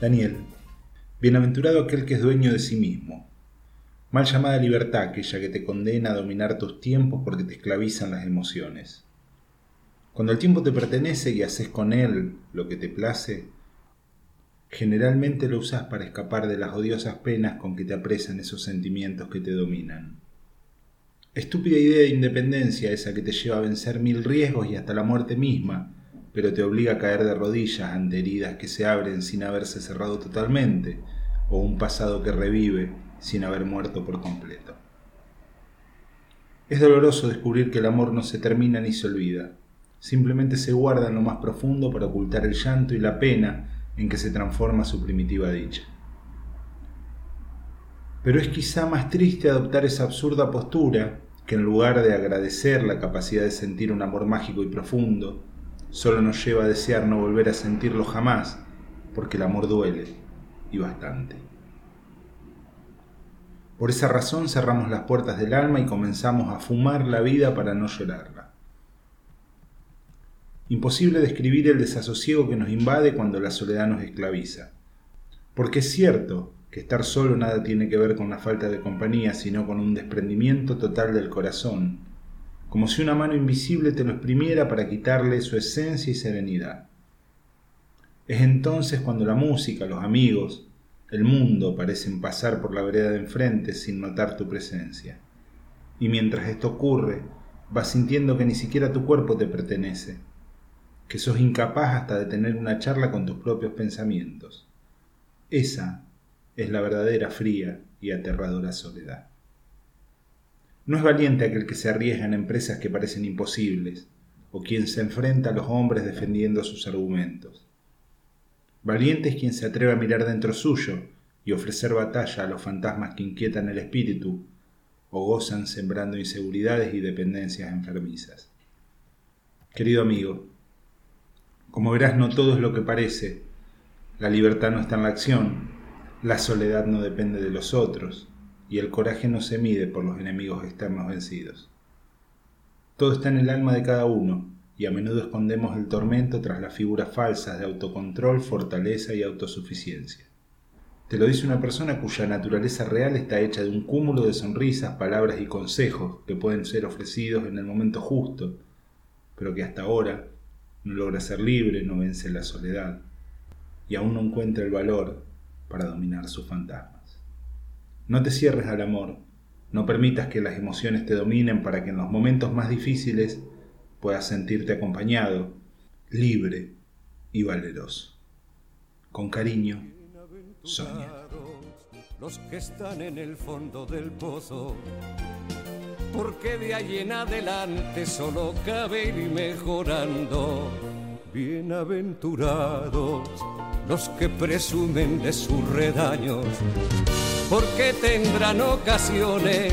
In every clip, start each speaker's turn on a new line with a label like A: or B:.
A: Daniel, bienaventurado aquel que es dueño de sí mismo. Mal llamada libertad aquella que te condena a dominar tus tiempos porque te esclavizan las emociones. Cuando el tiempo te pertenece y haces con él lo que te place, generalmente lo usas para escapar de las odiosas penas con que te apresan esos sentimientos que te dominan. Estúpida idea de independencia esa que te lleva a vencer mil riesgos y hasta la muerte misma, pero te obliga a caer de rodillas ante heridas que se abren sin haberse cerrado totalmente, o un pasado que revive sin haber muerto por completo. Es doloroso descubrir que el amor no se termina ni se olvida, simplemente se guarda en lo más profundo para ocultar el llanto y la pena en que se transforma su primitiva dicha. Pero es quizá más triste adoptar esa absurda postura que en lugar de agradecer la capacidad de sentir un amor mágico y profundo, solo nos lleva a desear no volver a sentirlo jamás, porque el amor duele, y bastante. Por esa razón cerramos las puertas del alma y comenzamos a fumar la vida para no llorarla. Imposible describir el desasosiego que nos invade cuando la soledad nos esclaviza. Porque es cierto que estar solo nada tiene que ver con la falta de compañía, sino con un desprendimiento total del corazón, como si una mano invisible te lo exprimiera para quitarle su esencia y serenidad. Es entonces cuando la música, los amigos, el mundo parecen pasar por la vereda de enfrente sin notar tu presencia. Y mientras esto ocurre, vas sintiendo que ni siquiera tu cuerpo te pertenece, que sos incapaz hasta de tener una charla con tus propios pensamientos. Esa es la verdadera fría y aterradora soledad. No es valiente aquel que se arriesga en empresas que parecen imposibles, o quien se enfrenta a los hombres defendiendo sus argumentos. Valiente es quien se atreve a mirar dentro suyo y ofrecer batalla a los fantasmas que inquietan el espíritu o gozan sembrando inseguridades y dependencias enfermizas. Querido amigo, como verás no todo es lo que parece, la libertad no está en la acción, la soledad no depende de los otros, y el coraje no se mide por los enemigos externos vencidos. Todo está en el alma de cada uno, y a menudo escondemos el tormento tras las figuras falsas de autocontrol, fortaleza y autosuficiencia. Te lo dice una persona cuya naturaleza real está hecha de un cúmulo de sonrisas, palabras y consejos que pueden ser ofrecidos en el momento justo, pero que hasta ahora no logra ser libre, no vence la soledad y aún no encuentra el valor para dominar sus fantasmas. No te cierres al amor, no permitas que las emociones te dominen para que en los momentos más difíciles puedas sentirte acompañado, libre y valeroso. Con cariño, Sonia.
B: Los que están en el fondo del pozo, porque de ahí en adelante solo cabe ir mejorando. Bienaventurados los que presumen de sus redaños porque tendrán ocasiones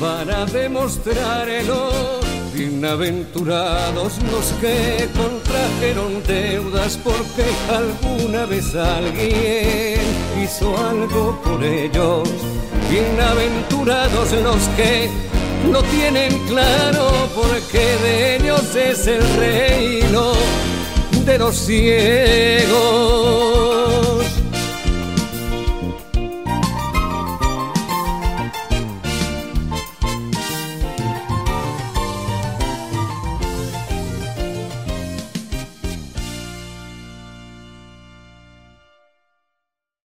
B: para demostrarlo. Bienaventurados los que contrajeron deudas porque alguna vez alguien hizo algo por ellos. Bienaventurados los que no tienen claro por qué de ellos es el reino de los ciegos.